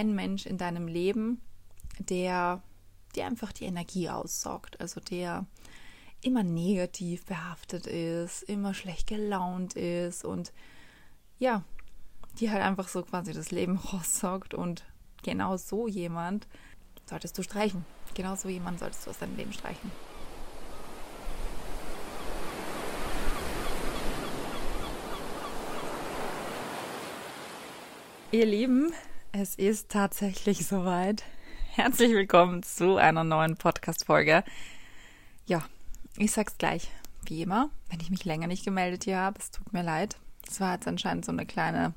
ein Mensch in deinem Leben, der dir einfach die Energie aussaugt, also der immer negativ behaftet ist, immer schlecht gelaunt ist und ja, die halt einfach so quasi das Leben raussaugt und genau so jemand solltest du streichen. Genau so jemand solltest du aus deinem Leben streichen. Ihr Lieben, es ist tatsächlich soweit. Herzlich willkommen zu einer neuen Podcast-Folge. Ja, ich sag's gleich, wie immer, wenn ich mich länger nicht gemeldet hier habe, es tut mir leid. Es war jetzt anscheinend so eine kleine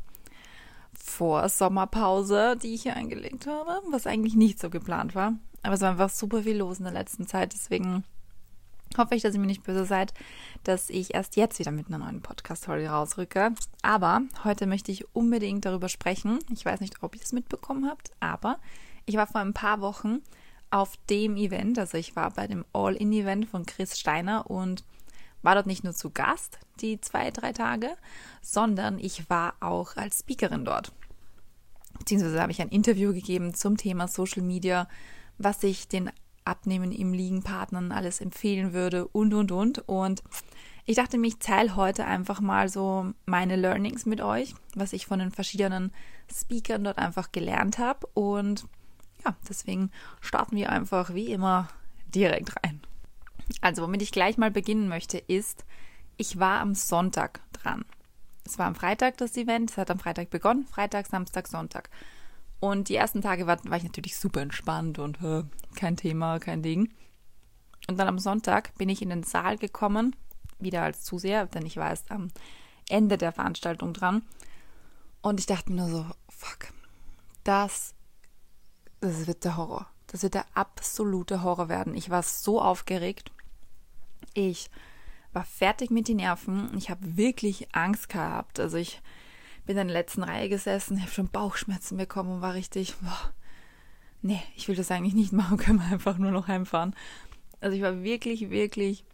Vorsommerpause, die ich hier eingelegt habe, was eigentlich nicht so geplant war. Aber es war einfach super viel los in der letzten Zeit, deswegen hoffe ich, dass ihr mir nicht böse seid, dass ich erst jetzt wieder mit einer neuen Podcast-Folge rausrücke. Aber heute möchte ich unbedingt darüber sprechen. Ich weiß nicht, ob ihr es mitbekommen habt, aber ich war vor ein paar Wochen auf dem Event, also ich war bei dem All-In-Event von Chris Steiner und war dort nicht nur zu Gast die zwei, drei Tage, sondern ich war auch als Speakerin dort. Beziehungsweise habe ich ein Interview gegeben zum Thema Social Media, was ich den Abnehmen im Liegenpartnern alles empfehlen würde und, und, und. Und ich dachte mir, ich teile heute einfach mal so meine Learnings mit euch, was ich von den verschiedenen Speakern dort einfach gelernt habe. Und ja, deswegen starten wir einfach wie immer direkt rein. Also, womit ich gleich mal beginnen möchte, ist, ich war am Sonntag dran. Es war am Freitag das Event, es hat am Freitag begonnen, Freitag, Samstag, Sonntag. Und die ersten Tage war, war ich natürlich super entspannt und äh, kein Thema, kein Ding. Und dann am Sonntag bin ich in den Saal gekommen, wieder als Zuseher, denn ich war erst am Ende der Veranstaltung dran. Und ich dachte mir nur so, fuck, das, das wird der Horror. Das wird der absolute Horror werden. Ich war so aufgeregt. Ich war fertig mit den Nerven. Ich habe wirklich Angst gehabt. Also ich bin in der letzten Reihe gesessen, habe schon Bauchschmerzen bekommen und war richtig, boah, nee, ich will das eigentlich nicht machen, können wir einfach nur noch heimfahren. Also ich war wirklich, wirklich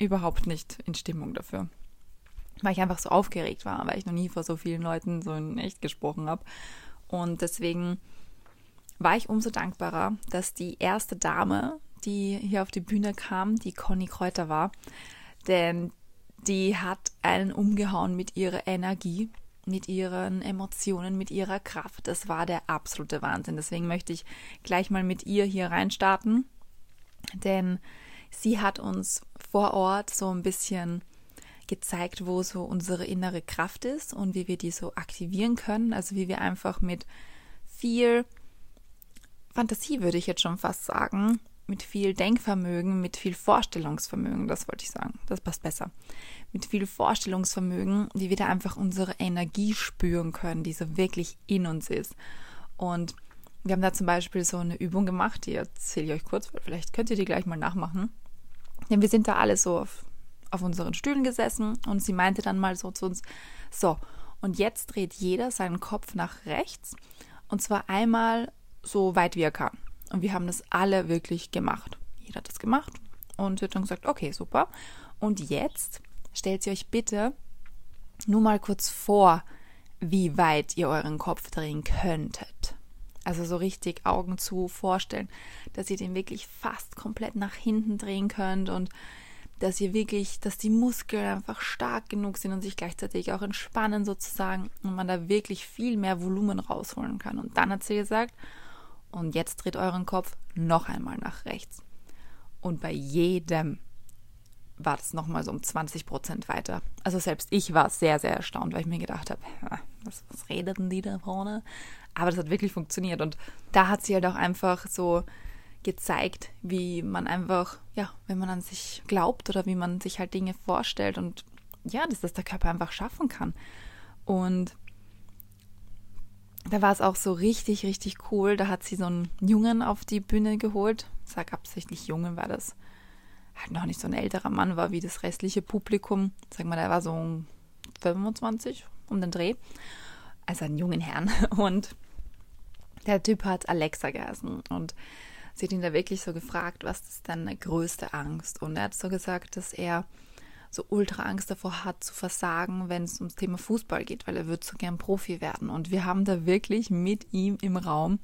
überhaupt nicht in Stimmung dafür. Weil ich einfach so aufgeregt war, weil ich noch nie vor so vielen Leuten so in echt gesprochen habe. Und deswegen war ich umso dankbarer, dass die erste Dame, die hier auf die Bühne kam, die Conny Kräuter war. Denn die hat einen umgehauen mit ihrer Energie mit ihren Emotionen, mit ihrer Kraft. Das war der absolute Wahnsinn. Deswegen möchte ich gleich mal mit ihr hier reinstarten, denn sie hat uns vor Ort so ein bisschen gezeigt, wo so unsere innere Kraft ist und wie wir die so aktivieren können. Also wie wir einfach mit viel Fantasie, würde ich jetzt schon fast sagen, mit viel Denkvermögen, mit viel Vorstellungsvermögen, das wollte ich sagen, das passt besser, mit viel Vorstellungsvermögen, wie wir da einfach unsere Energie spüren können, die so wirklich in uns ist. Und wir haben da zum Beispiel so eine Übung gemacht, die erzähle ich euch kurz, weil vielleicht könnt ihr die gleich mal nachmachen. Denn wir sind da alle so auf, auf unseren Stühlen gesessen und sie meinte dann mal so zu uns, so, und jetzt dreht jeder seinen Kopf nach rechts und zwar einmal so weit wie er kann. Und wir haben das alle wirklich gemacht. Jeder hat das gemacht und wird dann gesagt, okay, super. Und jetzt stellt sie euch bitte nur mal kurz vor, wie weit ihr euren Kopf drehen könntet. Also so richtig Augen zu vorstellen, dass ihr den wirklich fast komplett nach hinten drehen könnt und dass ihr wirklich, dass die Muskeln einfach stark genug sind und sich gleichzeitig auch entspannen sozusagen und man da wirklich viel mehr Volumen rausholen kann. Und dann hat sie gesagt, und jetzt dreht euren Kopf noch einmal nach rechts. Und bei jedem war das nochmal so um 20 Prozent weiter. Also selbst ich war sehr, sehr erstaunt, weil ich mir gedacht habe, was, was redeten die da vorne? Aber das hat wirklich funktioniert. Und da hat sie halt auch einfach so gezeigt, wie man einfach, ja, wenn man an sich glaubt oder wie man sich halt Dinge vorstellt und ja, dass das der Körper einfach schaffen kann. Und da war es auch so richtig, richtig cool. Da hat sie so einen Jungen auf die Bühne geholt. Ich sage absichtlich Jungen, weil das halt noch nicht so ein älterer Mann war wie das restliche Publikum. Sag mal, der war so 25 um den Dreh. Also einen jungen Herrn. Und der Typ hat Alexa geheißen. Und sie hat ihn da wirklich so gefragt, was ist deine größte Angst? Und er hat so gesagt, dass er so ultra Angst davor hat zu versagen, wenn es ums Thema Fußball geht, weil er wird so gern Profi werden. Und wir haben da wirklich mit ihm im Raum,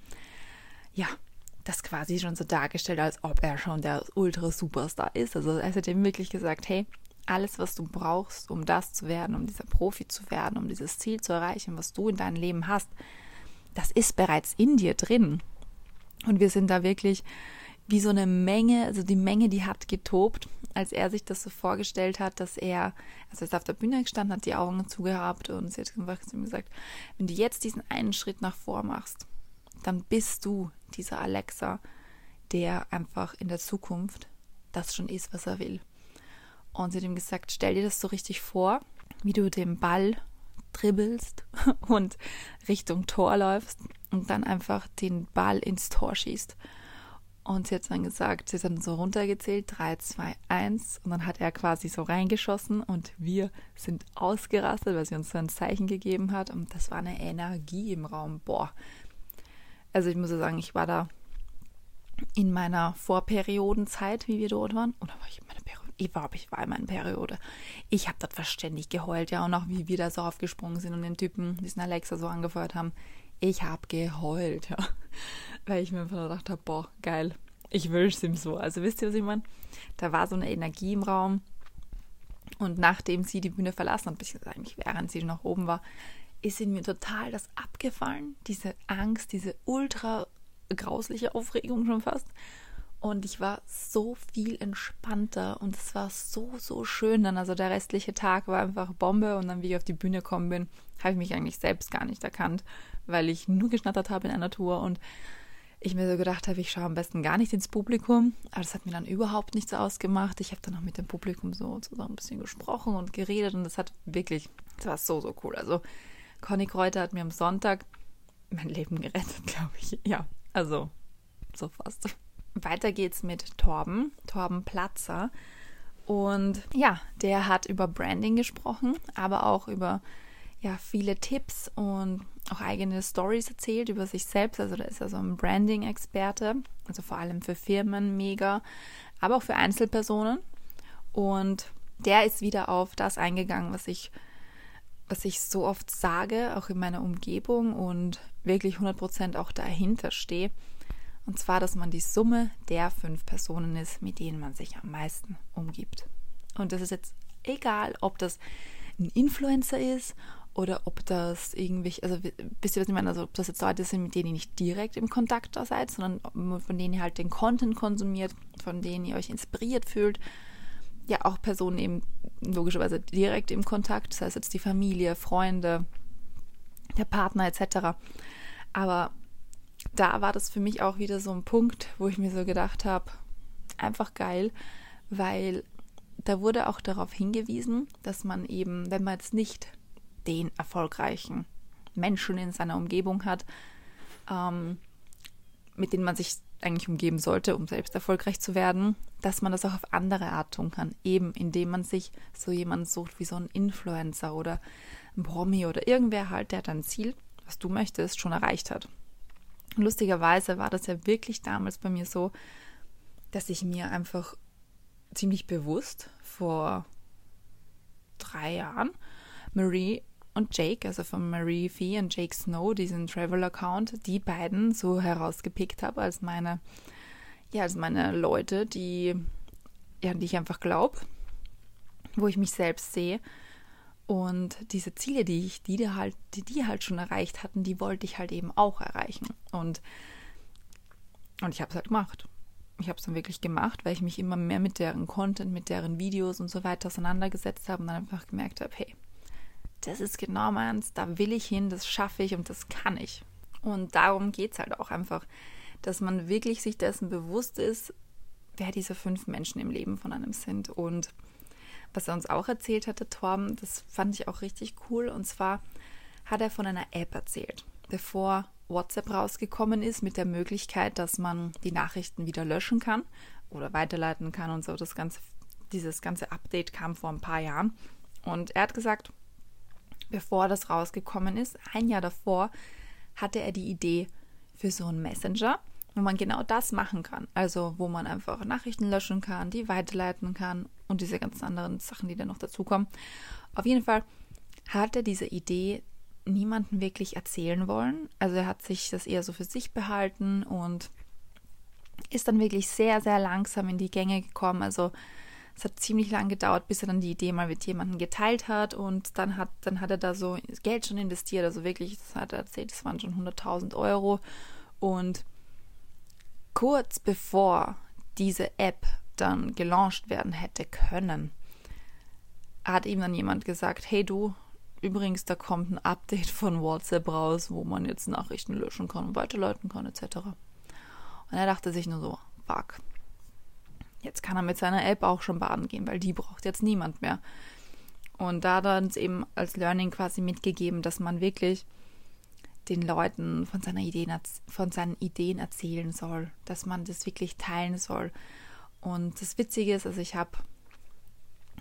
ja, das quasi schon so dargestellt, als ob er schon der ultra Superstar ist. Also er hat ihm wirklich gesagt, hey, alles, was du brauchst, um das zu werden, um dieser Profi zu werden, um dieses Ziel zu erreichen, was du in deinem Leben hast, das ist bereits in dir drin. Und wir sind da wirklich wie so eine Menge, also die Menge, die hat getobt, als er sich das so vorgestellt hat, dass er, also er ist auf der Bühne gestanden, hat die Augen zugehabt und sie hat einfach zu ihm gesagt, wenn du jetzt diesen einen Schritt nach vor machst, dann bist du dieser Alexa, der einfach in der Zukunft das schon ist, was er will. Und sie hat ihm gesagt, stell dir das so richtig vor, wie du den Ball dribbelst und Richtung Tor läufst und dann einfach den Ball ins Tor schießt. Und sie hat dann gesagt, sie hat dann so runtergezählt, 3, 2, 1. Und dann hat er quasi so reingeschossen und wir sind ausgerastet, weil sie uns so ein Zeichen gegeben hat. Und das war eine Energie im Raum. Boah. Also ich muss ja sagen, ich war da in meiner Vorperiodenzeit, wie wir dort waren. Oder war ich in meiner Periode? Ich war, ich war in meiner Periode. Ich habe dort verständig geheult, ja. Und auch wie wir da so aufgesprungen sind und den Typen, diesen Alexa so angefeuert haben. Ich habe geheult, ja. Weil ich mir einfach gedacht habe, boah, geil. Ich wünsche es ihm so. Also wisst ihr, was ich meine? Da war so eine Energie im Raum. Und nachdem sie die Bühne verlassen hat, beziehungsweise eigentlich während sie noch oben war, ist in mir total das abgefallen. Diese Angst, diese ultra grausliche Aufregung schon fast. Und ich war so viel entspannter und es war so, so schön dann. Also der restliche Tag war einfach Bombe und dann, wie ich auf die Bühne gekommen bin, habe ich mich eigentlich selbst gar nicht erkannt, weil ich nur geschnattert habe in einer Tour und ich mir so gedacht habe, ich schaue am besten gar nicht ins Publikum. Aber das hat mir dann überhaupt nichts ausgemacht. Ich habe dann auch mit dem Publikum so zusammen ein bisschen gesprochen und geredet und das hat wirklich, das war so, so cool. Also Conny Kräuter hat mir am Sonntag mein Leben gerettet, glaube ich. Ja, also so fast. Weiter geht's mit Torben, Torben Platzer. Und ja, der hat über Branding gesprochen, aber auch über ja, viele Tipps und auch eigene Stories erzählt über sich selbst. Also da ist er so ein Branding-Experte, also vor allem für Firmen mega, aber auch für Einzelpersonen. Und der ist wieder auf das eingegangen, was ich, was ich so oft sage, auch in meiner Umgebung und wirklich 100% auch dahinter stehe. Und zwar, dass man die Summe der fünf Personen ist, mit denen man sich am meisten umgibt. Und das ist jetzt egal, ob das ein Influencer ist oder ob das irgendwie, also wisst ihr, was ich meine? Also ob das jetzt Leute sind, mit denen ihr nicht direkt im Kontakt da seid, sondern von denen ihr halt den Content konsumiert, von denen ihr euch inspiriert fühlt. Ja, auch Personen eben logischerweise direkt im Kontakt, das heißt jetzt die Familie, Freunde, der Partner etc. Aber da war das für mich auch wieder so ein Punkt, wo ich mir so gedacht habe, einfach geil, weil da wurde auch darauf hingewiesen, dass man eben, wenn man jetzt nicht den erfolgreichen Menschen in seiner Umgebung hat, ähm, mit denen man sich eigentlich umgeben sollte, um selbst erfolgreich zu werden, dass man das auch auf andere Art tun kann. Eben indem man sich so jemanden sucht wie so ein Influencer oder ein Promi oder irgendwer halt, der dein Ziel, was du möchtest, schon erreicht hat. Lustigerweise war das ja wirklich damals bei mir so, dass ich mir einfach ziemlich bewusst vor drei Jahren Marie und Jake, also von Marie Fee und Jake Snow, diesen Travel-Account, die beiden so herausgepickt habe als meine, ja, als meine Leute, die, ja, die ich einfach glaube, wo ich mich selbst sehe. Und diese Ziele, die ich, die, halt, die, die halt schon erreicht hatten, die wollte ich halt eben auch erreichen. Und, und ich habe es halt gemacht. Ich habe es dann wirklich gemacht, weil ich mich immer mehr mit deren Content, mit deren Videos und so weiter auseinandergesetzt habe und dann einfach gemerkt habe, hey, das ist genau meins, da will ich hin, das schaffe ich und das kann ich. Und darum geht es halt auch einfach, dass man wirklich sich dessen bewusst ist, wer diese fünf Menschen im Leben von einem sind. Und was er uns auch erzählt hatte, Torben, das fand ich auch richtig cool. Und zwar hat er von einer App erzählt, bevor WhatsApp rausgekommen ist, mit der Möglichkeit, dass man die Nachrichten wieder löschen kann oder weiterleiten kann und so. Das ganze, dieses ganze Update kam vor ein paar Jahren. Und er hat gesagt, bevor das rausgekommen ist, ein Jahr davor, hatte er die Idee für so einen Messenger, wo man genau das machen kann. Also wo man einfach Nachrichten löschen kann, die weiterleiten kann und diese ganzen anderen Sachen, die dann noch dazukommen. Auf jeden Fall hat er diese Idee niemanden wirklich erzählen wollen. Also er hat sich das eher so für sich behalten und ist dann wirklich sehr, sehr langsam in die Gänge gekommen. Also es hat ziemlich lang gedauert, bis er dann die Idee mal mit jemandem geteilt hat und dann hat, dann hat er da so Geld schon investiert. Also wirklich, das hat er erzählt, das waren schon 100.000 Euro. Und kurz bevor diese App dann gelauncht werden hätte können, hat ihm dann jemand gesagt, hey du, übrigens, da kommt ein Update von WhatsApp raus, wo man jetzt Nachrichten löschen kann und weiterleiten kann, etc. Und er dachte sich nur so, fuck, jetzt kann er mit seiner App auch schon baden gehen, weil die braucht jetzt niemand mehr. Und da hat er uns eben als Learning quasi mitgegeben, dass man wirklich den Leuten von, seiner Ideen, von seinen Ideen erzählen soll, dass man das wirklich teilen soll. Und das Witzige ist, also ich habe,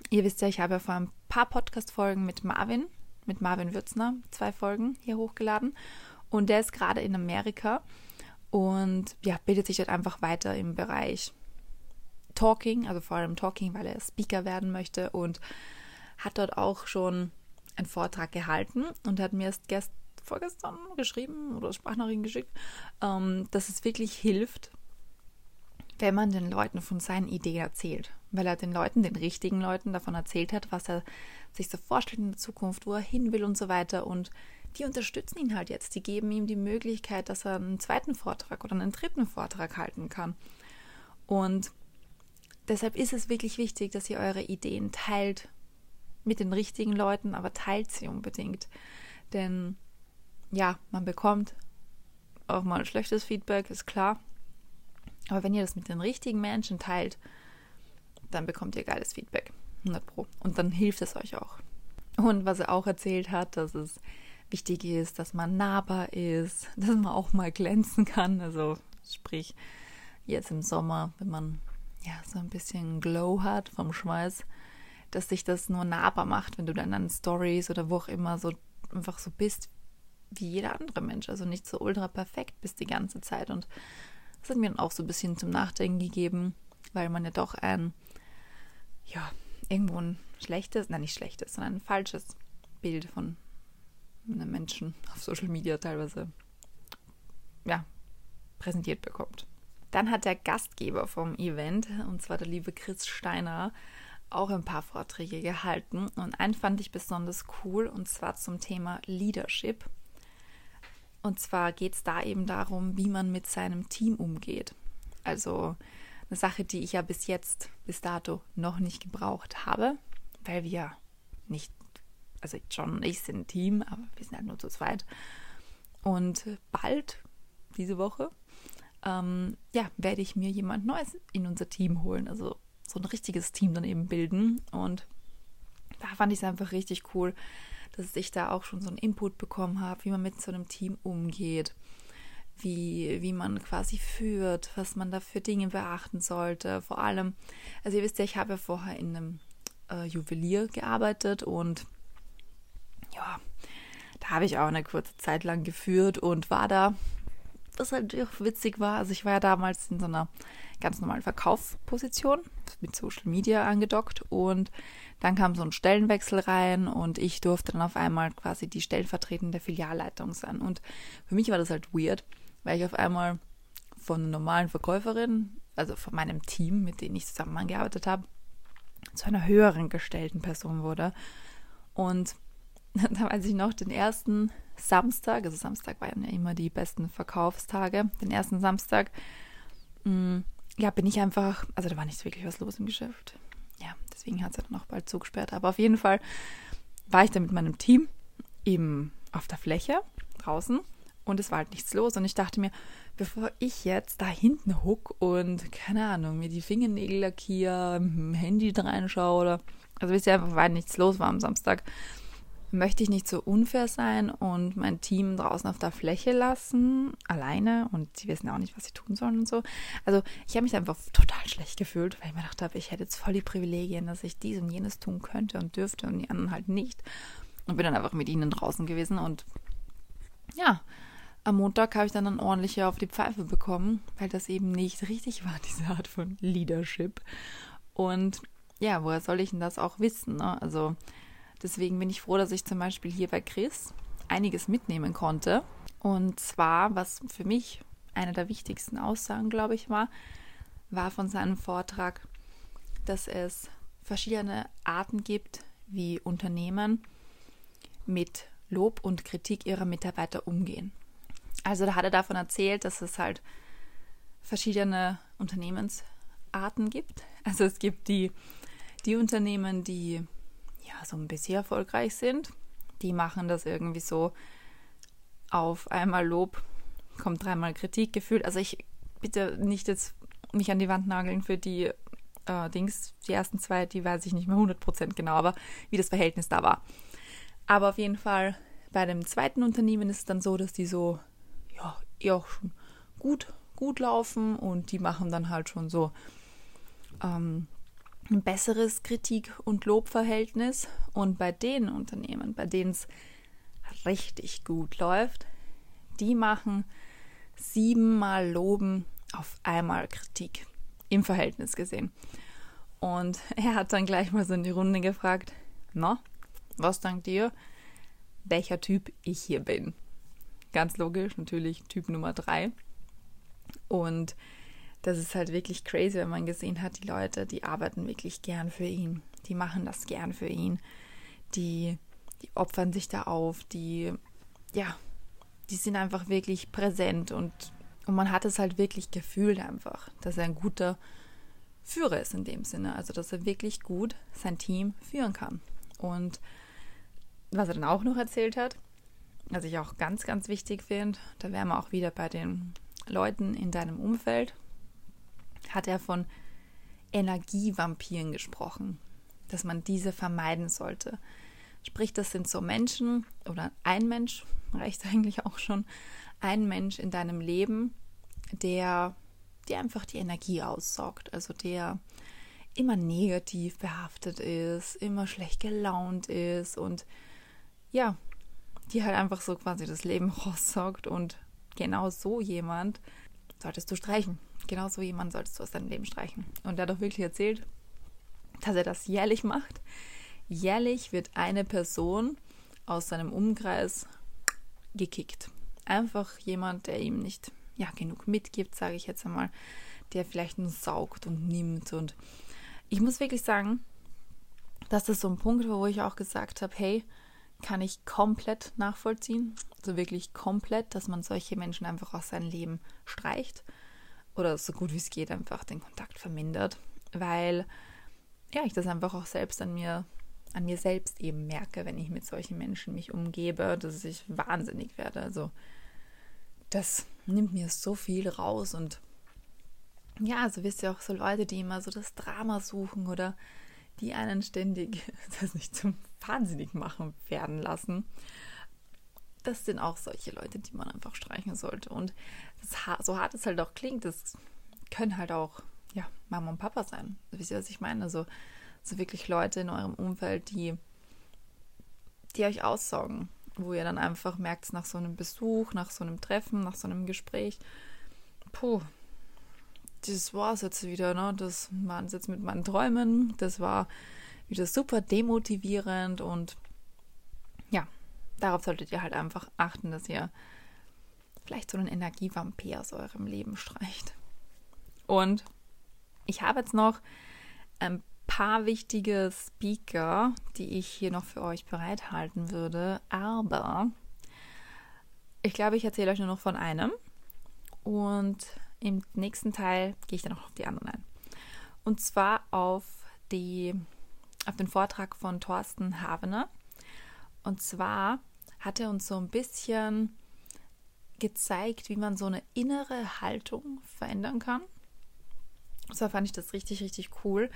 ihr wisst ja, ich habe ja vor ein paar Podcast-Folgen mit Marvin, mit Marvin Würzner, zwei Folgen hier hochgeladen. Und der ist gerade in Amerika und ja, bildet sich dort einfach weiter im Bereich Talking, also vor allem Talking, weil er Speaker werden möchte und hat dort auch schon einen Vortrag gehalten und hat mir erst gest vorgestern geschrieben oder Sprachnachrichten geschickt, ähm, dass es wirklich hilft, wenn man den Leuten von seinen Ideen erzählt. Weil er den Leuten, den richtigen Leuten davon erzählt hat, was er sich so vorstellt in der Zukunft, wo er hin will und so weiter. Und die unterstützen ihn halt jetzt. Die geben ihm die Möglichkeit, dass er einen zweiten Vortrag oder einen dritten Vortrag halten kann. Und deshalb ist es wirklich wichtig, dass ihr eure Ideen teilt mit den richtigen Leuten, aber teilt sie unbedingt. Denn ja, man bekommt auch mal schlechtes Feedback, ist klar. Aber wenn ihr das mit den richtigen Menschen teilt, dann bekommt ihr geiles Feedback. 100 Pro. Und dann hilft es euch auch. Und was er auch erzählt hat, dass es wichtig ist, dass man nahbar ist, dass man auch mal glänzen kann. Also sprich, jetzt im Sommer, wenn man ja so ein bisschen Glow hat vom Schweiß, dass sich das nur nahbar macht, wenn du dann an Stories oder wo auch immer so einfach so bist wie jeder andere Mensch. Also nicht so ultra perfekt bist die ganze Zeit. Und das hat mir dann auch so ein bisschen zum Nachdenken gegeben, weil man ja doch ein, ja, irgendwo ein schlechtes, nein, nicht schlechtes, sondern ein falsches Bild von einem Menschen auf Social Media teilweise, ja, präsentiert bekommt. Dann hat der Gastgeber vom Event, und zwar der liebe Chris Steiner, auch ein paar Vorträge gehalten. Und einen fand ich besonders cool, und zwar zum Thema Leadership. Und zwar geht es da eben darum, wie man mit seinem Team umgeht. Also eine Sache, die ich ja bis jetzt, bis dato noch nicht gebraucht habe, weil wir nicht, also John und ich sind ein Team, aber wir sind halt nur zu zweit. Und bald, diese Woche, ähm, ja, werde ich mir jemand Neues in unser Team holen. Also so ein richtiges Team dann eben bilden. Und da fand ich es einfach richtig cool, dass ich da auch schon so einen Input bekommen habe, wie man mit so einem Team umgeht, wie, wie man quasi führt, was man da für Dinge beachten sollte. Vor allem, also ihr wisst ja, ich habe ja vorher in einem äh, Juwelier gearbeitet und ja, da habe ich auch eine kurze Zeit lang geführt und war da, was halt auch witzig war, also ich war ja damals in so einer ganz normalen Verkaufsposition mit Social Media angedockt und dann kam so ein Stellenwechsel rein und ich durfte dann auf einmal quasi die stellvertretende Filialleitung sein. Und für mich war das halt weird, weil ich auf einmal von einer normalen Verkäuferin, also von meinem Team, mit dem ich zusammengearbeitet habe, zu einer höheren gestellten Person wurde. Und da weiß ich noch, den ersten Samstag, also Samstag waren ja immer die besten Verkaufstage, den ersten Samstag, mm, ja, bin ich einfach, also da war nicht wirklich was los im Geschäft ja, deswegen hat es ja dann auch bald zugesperrt. Aber auf jeden Fall war ich dann mit meinem Team eben auf der Fläche draußen und es war halt nichts los. Und ich dachte mir, bevor ich jetzt da hinten huck und, keine Ahnung, mir die Fingernägel lackiere, Handy reinschaue oder, also wisst ihr einfach, weil nichts los war am Samstag, möchte ich nicht so unfair sein und mein Team draußen auf der Fläche lassen, alleine und sie wissen auch nicht, was sie tun sollen und so. Also ich habe mich einfach total schlecht gefühlt, weil ich mir gedacht habe, ich hätte jetzt voll die Privilegien, dass ich dies und jenes tun könnte und dürfte und die anderen halt nicht. Und bin dann einfach mit ihnen draußen gewesen und ja, am Montag habe ich dann, dann ordentlich auf die Pfeife bekommen, weil das eben nicht richtig war, diese Art von Leadership. Und ja, woher soll ich denn das auch wissen? Ne? Also deswegen bin ich froh, dass ich zum Beispiel hier bei Chris einiges mitnehmen konnte. Und zwar, was für mich eine der wichtigsten Aussagen, glaube ich, war, war von seinem Vortrag, dass es verschiedene Arten gibt, wie Unternehmen mit Lob und Kritik ihrer Mitarbeiter umgehen. Also da hat er davon erzählt, dass es halt verschiedene Unternehmensarten gibt. Also es gibt die, die Unternehmen, die so ein bisschen erfolgreich sind. Die machen das irgendwie so auf einmal Lob, kommt dreimal Kritik gefühlt. Also ich bitte nicht jetzt mich an die Wand nageln für die äh, Dings. Die ersten zwei, die weiß ich nicht mehr 100% genau, aber wie das Verhältnis da war. Aber auf jeden Fall bei dem zweiten Unternehmen ist es dann so, dass die so, ja, eher auch schon gut, gut laufen und die machen dann halt schon so ähm, ein besseres Kritik- und Lobverhältnis. Und bei den Unternehmen, bei denen es richtig gut läuft, die machen siebenmal Loben auf einmal Kritik im Verhältnis gesehen. Und er hat dann gleich mal so in die Runde gefragt, na, was denkt ihr, welcher Typ ich hier bin? Ganz logisch, natürlich Typ Nummer drei. Und das ist halt wirklich crazy, wenn man gesehen hat, die Leute, die arbeiten wirklich gern für ihn. Die machen das gern für ihn. Die, die opfern sich da auf, die, ja, die sind einfach wirklich präsent und, und man hat es halt wirklich gefühlt einfach, dass er ein guter Führer ist in dem Sinne. Also, dass er wirklich gut sein Team führen kann. Und was er dann auch noch erzählt hat, was ich auch ganz, ganz wichtig finde, da wären wir auch wieder bei den Leuten in deinem Umfeld, hat er von Energievampiren gesprochen, dass man diese vermeiden sollte. Sprich, das sind so Menschen oder ein Mensch, reicht eigentlich auch schon, ein Mensch in deinem Leben, der dir einfach die Energie aussaugt, also der immer negativ behaftet ist, immer schlecht gelaunt ist und ja, die halt einfach so quasi das Leben raussaugt und genau so jemand solltest du streichen. Genau so jemand solltest du aus deinem Leben streichen. Und er hat auch wirklich erzählt, dass er das jährlich macht. Jährlich wird eine Person aus seinem Umkreis gekickt. Einfach jemand, der ihm nicht ja, genug mitgibt, sage ich jetzt einmal, der vielleicht nur saugt und nimmt. Und ich muss wirklich sagen, dass das so ein Punkt war, wo ich auch gesagt habe, hey, kann ich komplett nachvollziehen. Also wirklich komplett, dass man solche Menschen einfach aus seinem Leben streicht oder so gut wie es geht einfach den Kontakt vermindert, weil ja, ich das einfach auch selbst an mir an mir selbst eben merke, wenn ich mit solchen Menschen mich umgebe, dass ich wahnsinnig werde. Also das nimmt mir so viel raus und ja, also wisst ihr auch so Leute, die immer so das Drama suchen oder die einen ständig das nicht zum Wahnsinnig machen werden lassen. Das sind auch solche Leute, die man einfach streichen sollte. Und das, so hart es halt auch klingt, das können halt auch ja, Mama und Papa sein. Wisst ihr, was ich meine? Also, so wirklich Leute in eurem Umfeld, die, die euch aussaugen, wo ihr dann einfach merkt, nach so einem Besuch, nach so einem Treffen, nach so einem Gespräch, puh, das war es jetzt wieder, ne? Das waren es jetzt mit meinen Träumen. Das war wieder super demotivierend und ja, darauf solltet ihr halt einfach achten, dass ihr vielleicht so einen Energievampir aus eurem Leben streicht. Und ich habe jetzt noch ein paar wichtige Speaker, die ich hier noch für euch bereithalten würde, aber ich glaube, ich erzähle euch nur noch von einem und im nächsten Teil gehe ich dann auch auf die anderen ein. Und zwar auf, die, auf den Vortrag von Thorsten Havener. Und zwar hat er uns so ein bisschen gezeigt, wie man so eine innere Haltung verändern kann. Und zwar fand ich das richtig, richtig cool,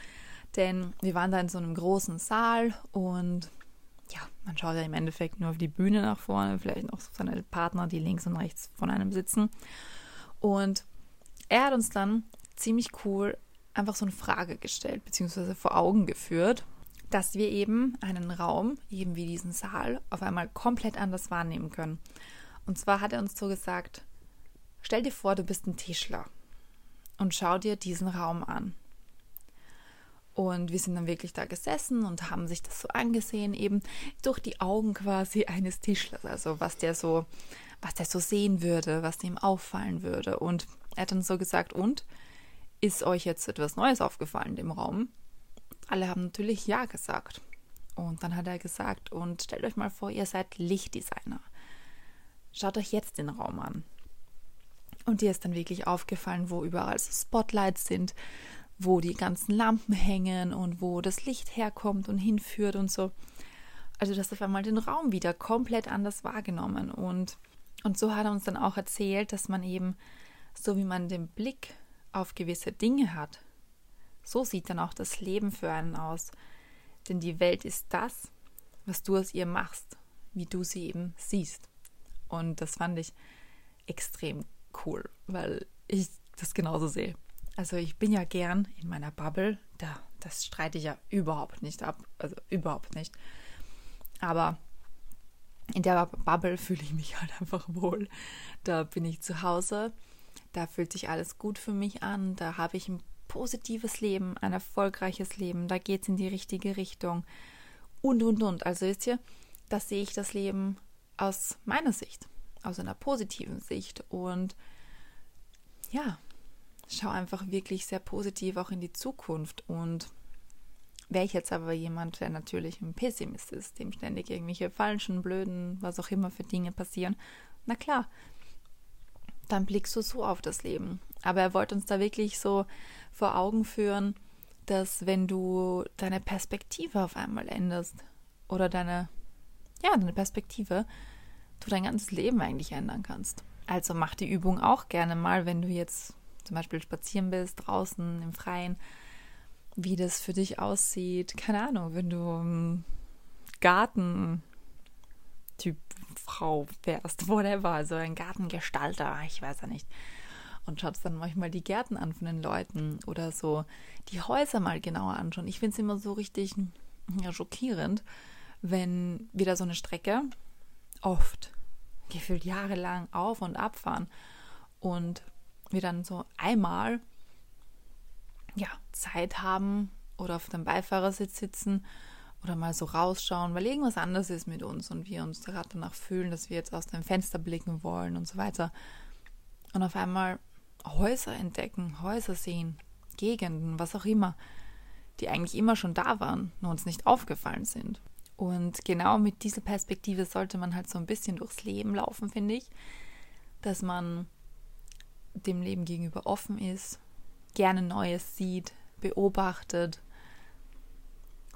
denn wir waren da in so einem großen Saal und ja, man schaut ja im Endeffekt nur auf die Bühne nach vorne, vielleicht noch seine Partner, die links und rechts von einem sitzen. Und er hat uns dann ziemlich cool einfach so eine Frage gestellt, beziehungsweise vor Augen geführt, dass wir eben einen Raum, eben wie diesen Saal, auf einmal komplett anders wahrnehmen können. Und zwar hat er uns so gesagt, stell dir vor, du bist ein Tischler und schau dir diesen Raum an. Und wir sind dann wirklich da gesessen und haben sich das so angesehen, eben durch die Augen quasi eines Tischlers. Also was der so, was der so sehen würde, was dem auffallen würde. Und er hat dann so gesagt, und ist euch jetzt etwas Neues aufgefallen im Raum? Alle haben natürlich Ja gesagt. Und dann hat er gesagt, und stellt euch mal vor, ihr seid Lichtdesigner. Schaut euch jetzt den Raum an. Und dir ist dann wirklich aufgefallen, wo überall so Spotlights sind, wo die ganzen Lampen hängen und wo das Licht herkommt und hinführt und so. Also du hast auf einmal den Raum wieder komplett anders wahrgenommen. Und, und so hat er uns dann auch erzählt, dass man eben, so wie man den Blick auf gewisse Dinge hat, so sieht dann auch das Leben für einen aus. Denn die Welt ist das, was du aus ihr machst, wie du sie eben siehst. Und das fand ich extrem cool, weil ich das genauso sehe. Also ich bin ja gern in meiner Bubble. Da, das streite ich ja überhaupt nicht ab. Also überhaupt nicht. Aber in der Bubble fühle ich mich halt einfach wohl. Da bin ich zu Hause. Da fühlt sich alles gut für mich an. Da habe ich ein positives Leben, ein erfolgreiches Leben. Da geht es in die richtige Richtung. Und, und, und. Also wisst ihr, da sehe ich das Leben aus meiner Sicht, aus einer positiven Sicht. Und ja, schau einfach wirklich sehr positiv auch in die Zukunft. Und wäre ich jetzt aber jemand, der natürlich ein Pessimist ist, dem ständig irgendwelche falschen, blöden, was auch immer für Dinge passieren, na klar, dann blickst du so auf das Leben. Aber er wollte uns da wirklich so vor Augen führen, dass wenn du deine Perspektive auf einmal änderst oder deine, ja, deine Perspektive, du dein ganzes Leben eigentlich ändern kannst. Also mach die Übung auch gerne mal, wenn du jetzt zum Beispiel spazieren bist, draußen im Freien, wie das für dich aussieht. Keine Ahnung, wenn du um, Garten Typ Frau wärst, whatever, also ein Gartengestalter, ich weiß ja nicht. Und schaust dann manchmal die Gärten an von den Leuten oder so die Häuser mal genauer anschauen. Ich finde es immer so richtig ja, schockierend, wenn wieder so eine Strecke oft gefühlt jahrelang auf und abfahren und wir dann so einmal ja, Zeit haben oder auf dem Beifahrersitz sitzen oder mal so rausschauen, weil irgendwas anders ist mit uns und wir uns gerade danach fühlen, dass wir jetzt aus dem Fenster blicken wollen und so weiter. Und auf einmal Häuser entdecken, Häuser sehen, Gegenden, was auch immer, die eigentlich immer schon da waren, nur uns nicht aufgefallen sind. Und genau mit dieser Perspektive sollte man halt so ein bisschen durchs Leben laufen, finde ich, dass man dem Leben gegenüber offen ist, gerne Neues sieht, beobachtet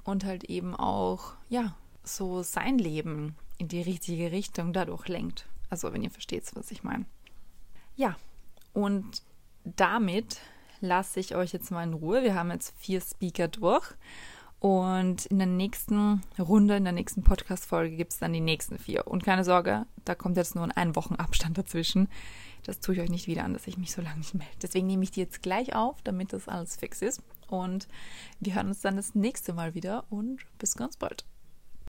und halt eben auch, ja, so sein Leben in die richtige Richtung dadurch lenkt. Also, wenn ihr versteht, was ich meine. Ja, und damit lasse ich euch jetzt mal in Ruhe. Wir haben jetzt vier Speaker durch. Und in der nächsten Runde, in der nächsten Podcast-Folge gibt es dann die nächsten vier. Und keine Sorge, da kommt jetzt nur ein Wochenabstand dazwischen. Das tue ich euch nicht wieder an, dass ich mich so lange nicht melde. Deswegen nehme ich die jetzt gleich auf, damit das alles fix ist. Und wir hören uns dann das nächste Mal wieder und bis ganz bald.